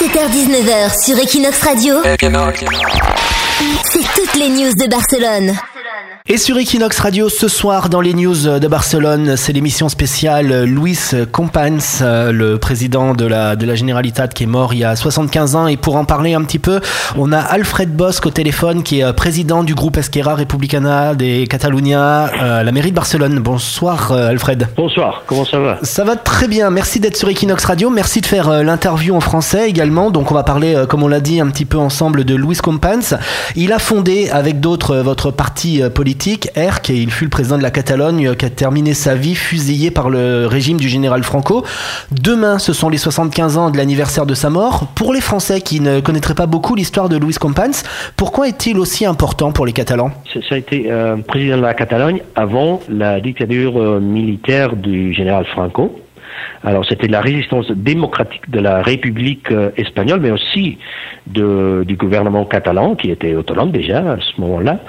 17h-19h sur Equinox Radio. C'est toutes les news de Barcelone. Et sur Equinox Radio ce soir dans les news de Barcelone, c'est l'émission spéciale Luis Companys, le président de la, de la Generalitat qui est mort il y a 75 ans. Et pour en parler un petit peu, on a Alfred Bosch au téléphone qui est président du groupe Esquerra Republicana de Catalunya à la mairie de Barcelone. Bonsoir Alfred. Bonsoir, comment ça va? Ça va très bien, merci d'être sur Equinox Radio, merci de faire l'interview en français également. Donc on va parler, comme on l'a dit, un petit peu ensemble de Luis Companys. Il a fondé avec d'autres votre parti politique ERC, et il fut le président de la Catalogne qui a terminé sa vie fusillé par le régime du général Franco. Demain, ce sont les 75 ans de l'anniversaire de sa mort. Pour les Français qui ne connaîtraient pas beaucoup l'histoire de Luis Companys, pourquoi est-il aussi important pour les Catalans? Ça a été euh, président de la Catalogne avant la dictature euh, militaire du général Franco. Alors c'était la résistance démocratique de la République euh, espagnole, mais aussi du gouvernement catalan qui était autonome déjà à ce moment-là.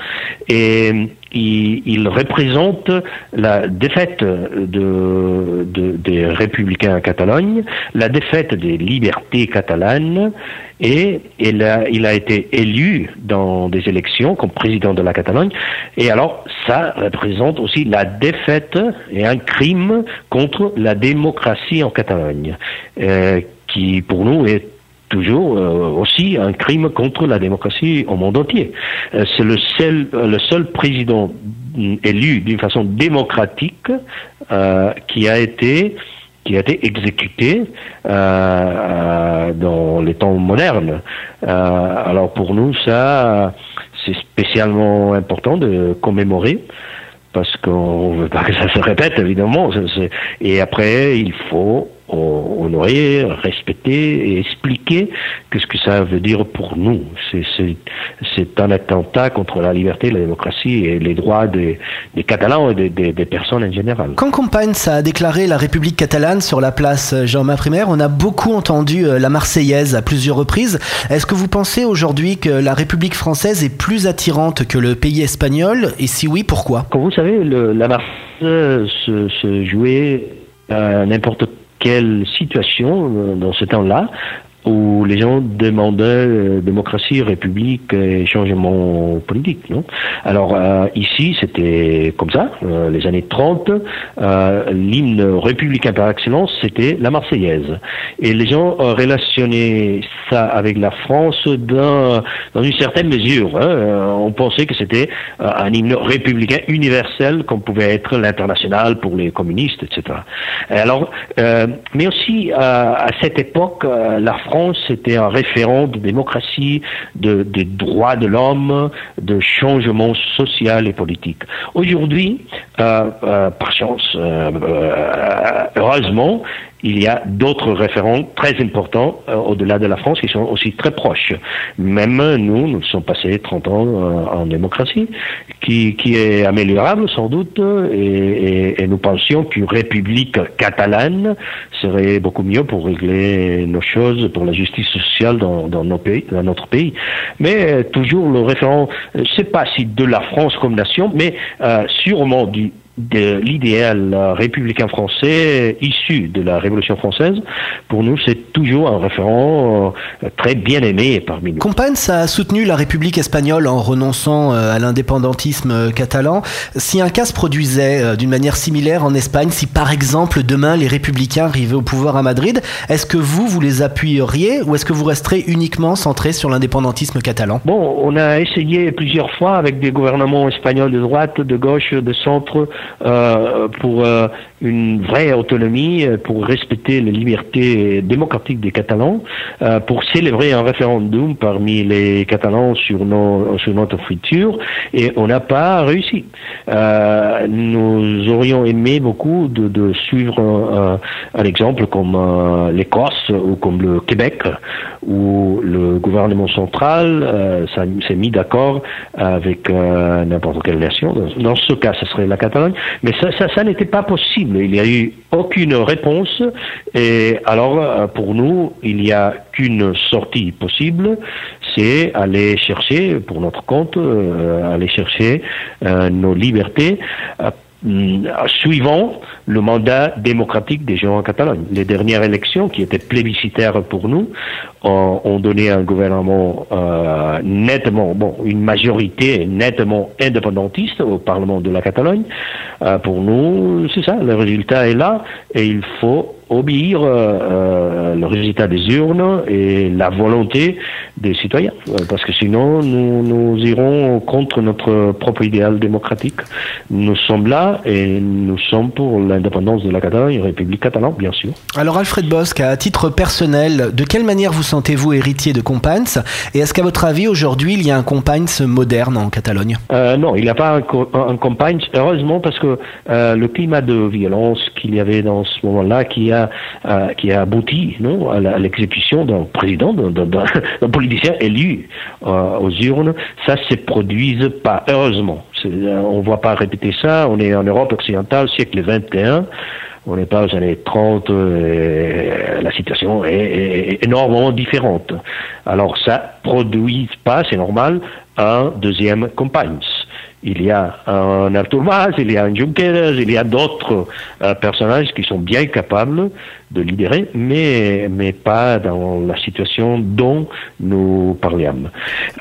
Il, représente la défaite de, de, des républicains en Catalogne, la défaite des libertés catalanes, et il a été élu dans des élections comme président de la Catalogne. Et alors, ça représente aussi la défaite et un crime contre la démocratie en Catalogne, euh, qui pour nous est toujours euh, aussi un crime contre la démocratie au monde entier. Euh, c'est le seul, le seul président élu d'une façon démocratique euh, qui a été qui a été exécuté euh, dans les temps modernes. alors pour nous, ça, c'est spécialement important de commémorer parce qu'on veut pas que ça se répète évidemment. Et après, il faut honorer, respecter et expliquer qu'est-ce que ça veut dire pour nous. C'est un attentat contre la liberté, la démocratie et les droits des, des Catalans et des, des, des, personnes en général. Quand Compagne a déclaré la République catalane sur la place Jean-Marc Primaire, on a beaucoup entendu la Marseillaise à plusieurs reprises. Est-ce que vous pensez aujourd'hui que la République française est plus attirante que le pays espagnol? Et si oui, pourquoi? Comme vous savez, le, la Marseillaise se, se jouait à n'importe quelle situation dans ce temps-là où les gens demandaient euh, démocratie, république et changement politique. Non? Alors euh, ici, c'était comme ça, euh, les années 30, euh, l'hymne républicain par excellence, c'était la Marseillaise. Et les gens relationnaient ça avec la France dans, dans une certaine mesure. Hein. On pensait que c'était un hymne républicain universel, comme pouvait être l'international pour les communistes, etc. Alors, mais aussi à cette époque, la France était un référent de démocratie, de, de droits de l'homme, de changement social et politique. Aujourd'hui, euh, euh, par chance, euh, heureusement, il y a d'autres référents très importants euh, au-delà de la France qui sont aussi très proches. Même nous, nous sommes passés 30 ans euh, en démocratie, qui, qui est améliorable sans doute, et, et, et nous pensions qu'une république catalane serait beaucoup mieux pour régler nos choses, pour la justice sociale dans, dans, nos pays, dans notre pays. Mais euh, toujours le référent, je sais pas si de la France comme nation, mais euh, sûrement du de l'idéal républicain français issu de la Révolution française, pour nous, c'est toujours un référent euh, très bien aimé parmi nous. Compagne a soutenu la République espagnole en renonçant euh, à l'indépendantisme euh, catalan. Si un cas se produisait d'une manière similaire en Espagne, si par exemple demain les républicains arrivaient au pouvoir à Madrid, est-ce que vous, vous les appuieriez ou est-ce que vous resterez uniquement centré sur l'indépendantisme catalan? Bon, on a essayé plusieurs fois avec des gouvernements espagnols de droite, de gauche, de centre, pour euh, une vraie autonomie, euh, pour respecter les libertés démocratiques des Catalans, euh, pour célébrer un référendum parmi les Catalans sur, nos, sur notre futur, et on n'a pas réussi. Euh, nous aurions aimé beaucoup de, de suivre un, un, exemple comme euh, l'Écosse ou comme le Québec, où le gouvernement central s'est mis d'accord avec n'importe quelle nation. Dans ce cas, ce serait la Catalogne. Mais ça, ça, ça n'était pas possible. Il n'y a eu aucune réponse. Et alors, pour nous, il n'y a qu'une sortie possible, c'est aller chercher, pour notre compte, euh, aller chercher euh, nos libertés. Mm, suivant le mandat démocratique des gens en Catalogne. Les dernières élections, qui étaient plébiscitaires pour nous, ont, donné un gouvernement euh, nettement, bon, une majorité nettement indépendantiste au Parlement de la Catalogne. Euh, pour nous, c'est ça, le résultat est là et il faut obéir euh, euh, le résultat des urnes et la volonté des citoyens, euh, parce que sinon nous, nous irons contre notre propre idéal démocratique. Nous sommes là et nous sommes pour l'indépendance de la Catalogne, République catalane, bien sûr. Alors Alfred Bosque, à titre personnel, de quelle manière vous sentez-vous héritier de Companys Et est-ce qu'à votre avis, aujourd'hui, il y a un Companys moderne en Catalogne? Euh, Non, il n'y a pas un, un Companys, heureusement, parce que euh, le climat de violence qu'il y avait dans ce moment-là, qui a, euh, qui a abouti non, à l'exécution d'un président, d'un- politicien élu euh, aux urnes, ça se produise pas, heureusement. Euh, On ne voit pas répéter ça, on est en Europe occidentale, siècle 21, on n'est pas aux années 30, euh, la situation est, énormément différente. Alors ça produit pas, c'est normal, un deuxième Companys. Il y a un Artur Mas, il y a un Junqueras, il y a d'autres euh, personnages qui sont bien capables de lidérer, mais, mais pas dans la situation dont nous parlions.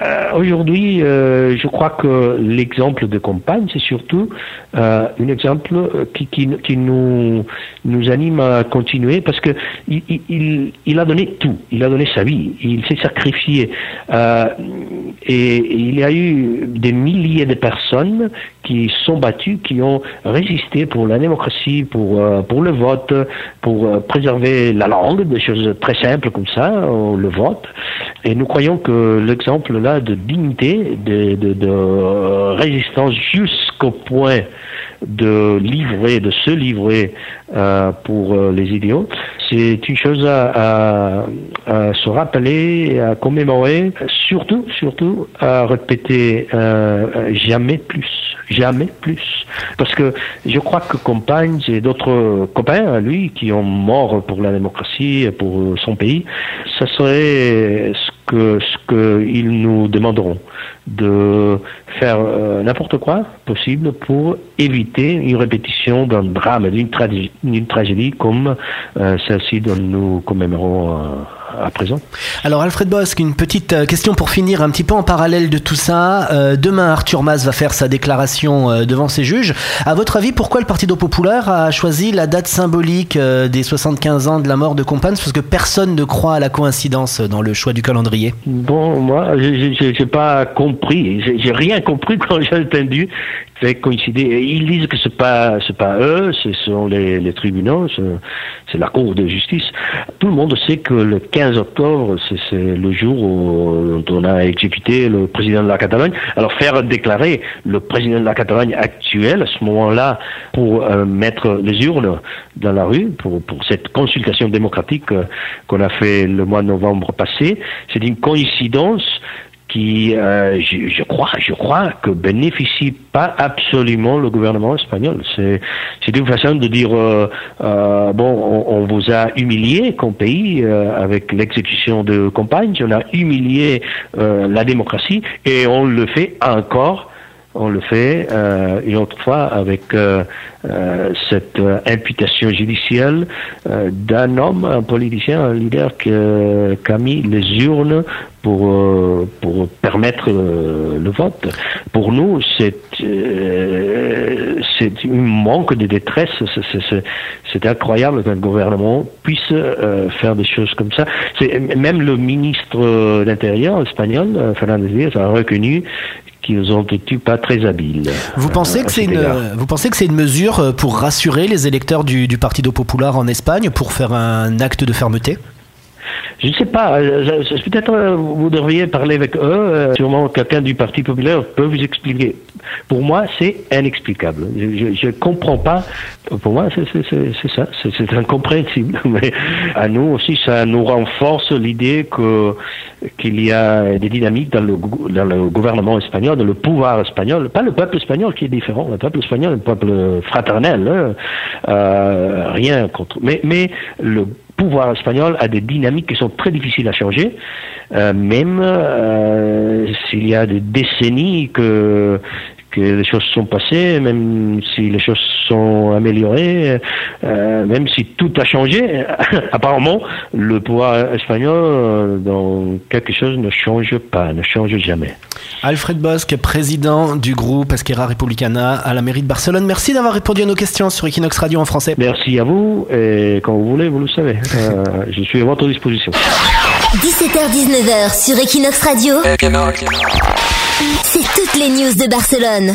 Euh, Aujourd'hui, euh, je crois que l'exemple de Compagne, c'est surtout euh, un exemple qui, qui, qui nous, nous anime à continuer parce que il- il, il a donné tout, il a donné sa vie, il s'est sacrifié. Euh, et il y a eu des milliers de personnes qui sont battues, qui ont résisté pour la démocratie, pour, euh, pour le vote, pour euh, préserver la langue, des choses très simples comme ça, le vote. Et nous croyons que l'exemple là de dignité, de, de, de euh, résistance jusqu'au point de livrer, de se livrer euh, pour euh, les idéaux, c'est une chose à, à- à se rappeler, à commémorer, surtout, surtout à répéter euh, jamais plus, jamais plus, parce que je crois que Compagne et d'autres copains lui qui ont mort pour la démocratie, pour son pays, ça serait ce que ce que ils nous demanderont de faire euh, n'importe quoi possible pour éviter une répétition d'un drame, d'une tragédie, tragédie comme euh, celle-ci dont nous commémorons euh, à présent. Alors Alfred Bosque, une petite euh, question pour finir un petit peu en parallèle de tout ça. Euh, demain, Arthur Mas va faire sa déclaration euh, devant ses juges. À votre avis, pourquoi le Partido Populaire a choisi la date symbolique euh, des 75 ans de la mort de Companys? Parce que personne ne croit à la coïncidence dans le choix du calendrier. Bon, moi, j'ai- pas compris, j'ai rien compris quand j'ai entendu fait coïncider. Ils disent que c'est pas c'est pas eux, ce sont les, les tribunaux, c'est la Cour de justice. Tout le monde sait que le 15 octobre, c'est c'est le jour où on a exécuté le président de la Catalogne. Alors faire déclarer le président de la Catalogne actuel à ce moment-là pour euh, mettre les urnes dans la rue pour, pour cette consultation démocratique euh, qu'on a fait le mois de novembre passé, c'est une coïncidence qui, euh, je, je crois, je crois que bénéficie pas absolument le gouvernement espagnol. C'est, c'est une façon de dire euh, euh, bon, on, on vous a humilié comme pays euh, avec l'exécution de campagne, on a humilié euh, la démocratie et on le fait encore. On le fait euh, une autre fois avec euh, euh, cette imputation judiciaire d'un homme, un politicien, un leader qui, a mis les urnes pour permettre le vote. Pour nous, c'est un manque de détresse. C'est- incroyable qu'un gouvernement puisse faire des choses comme ça. Même le ministre euh, d'Intérieur espagnol, Fernandez Díaz, a reconnu qu'ils ont été pas très habiles. Vous euh, pensez à que c'est cet une, égard. vous pensez que c'est une mesure euh, pour rassurer les électeurs du, du Partido Popular en Espagne pour faire un acte de fermeté? Je ne sais pas. euh, Peut-être euh, vous devriez parler avec eux. euh, Sûrement quelqu'un du Parti populaire peut vous expliquer. Pour moi, c'est inexplicable. Je ne comprends pas. Pour moi, c'est ça. C'est incompréhensible. Mais à nous aussi, ça nous renforce l'idée qu'il y a des dynamiques dans le, gouvernement espagnol, dans le pouvoir espagnol. Pas le peuple espagnol qui est différent. Le peuple espagnol est un peuple fraternel. hein. Rien contre. Mais le pouvoir espagnol a des dynamiques qui sont très difficiles à changer, euh, même euh, s'il y a des décennies que que les choses sont passées, même si les choses sont améliorées, euh, même si tout a changé. Apparemment, le pouvoir espagnol euh, dans quelque chose ne change pas, ne change jamais. Alfred Bosque, président du groupe Esquerra Republicana à la mairie de Barcelone. Merci d'avoir répondu à nos questions sur Equinox Radio en français. Merci à vous et quand vous voulez, vous le savez. Euh, je suis à votre disposition. 17h-19h sur Equinox Radio. C'est toutes les news de Barcelone.